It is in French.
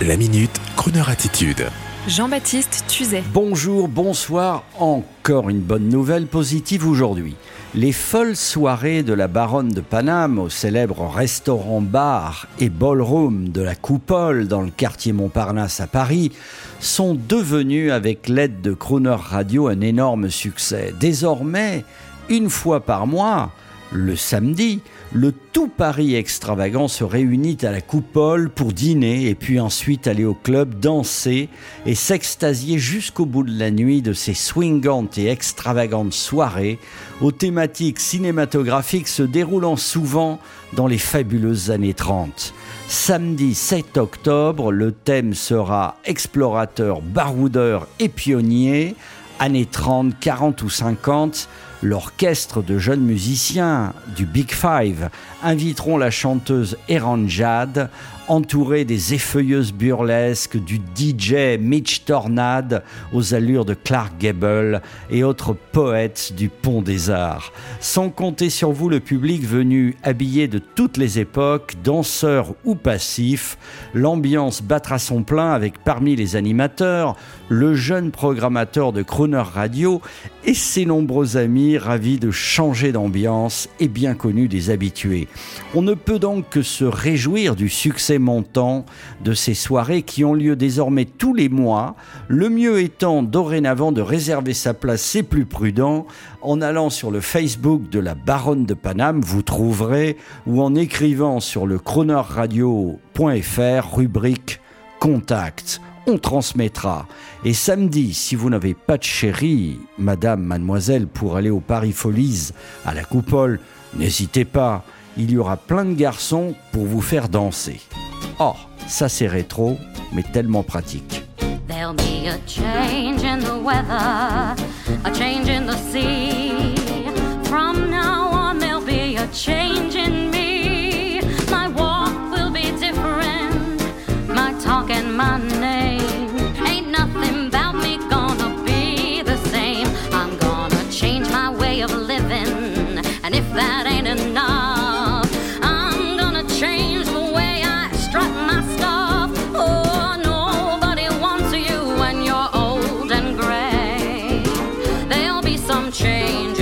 La minute, Kroneur attitude. Jean-Baptiste Tuzet. Bonjour, bonsoir, encore une bonne nouvelle positive aujourd'hui. Les folles soirées de la baronne de Paname au célèbre restaurant-bar et ballroom de la Coupole dans le quartier Montparnasse à Paris sont devenues avec l'aide de Crooner Radio un énorme succès. Désormais, une fois par mois, le samedi, le tout Paris extravagant se réunit à la coupole pour dîner et puis ensuite aller au club danser et s'extasier jusqu'au bout de la nuit de ces swingantes et extravagantes soirées aux thématiques cinématographiques se déroulant souvent dans les fabuleuses années 30. Samedi 7 octobre, le thème sera explorateur, baroudeur et pionnier années 30, 40 ou 50, l'orchestre de jeunes musiciens du Big Five inviteront la chanteuse Eran Jad, entourée des effeuilleuses burlesques du DJ Mitch Tornade aux allures de Clark Gable et autres poètes du Pont des Arts. Sans compter sur vous le public venu habillé de toutes les époques, danseurs ou passifs, l'ambiance battra son plein avec parmi les animateurs le jeune programmateur de Crooner Radio et ses nombreux amis ravis de changer d'ambiance et bien connus des habitués. On ne peut donc que se réjouir du succès montant de ces soirées qui ont lieu désormais tous les mois, le mieux étant dorénavant de réserver sa place, c'est plus prudent, en allant sur le Facebook de la Baronne de Paname, vous trouverez, ou en écrivant sur le chroneurradio.fr, rubrique Contact. On transmettra. Et samedi, si vous n'avez pas de chérie, madame, mademoiselle, pour aller au Paris Folies à la Coupole, n'hésitez pas, il y aura plein de garçons pour vous faire danser. Oh, ça c'est rétro, mais tellement pratique. There'll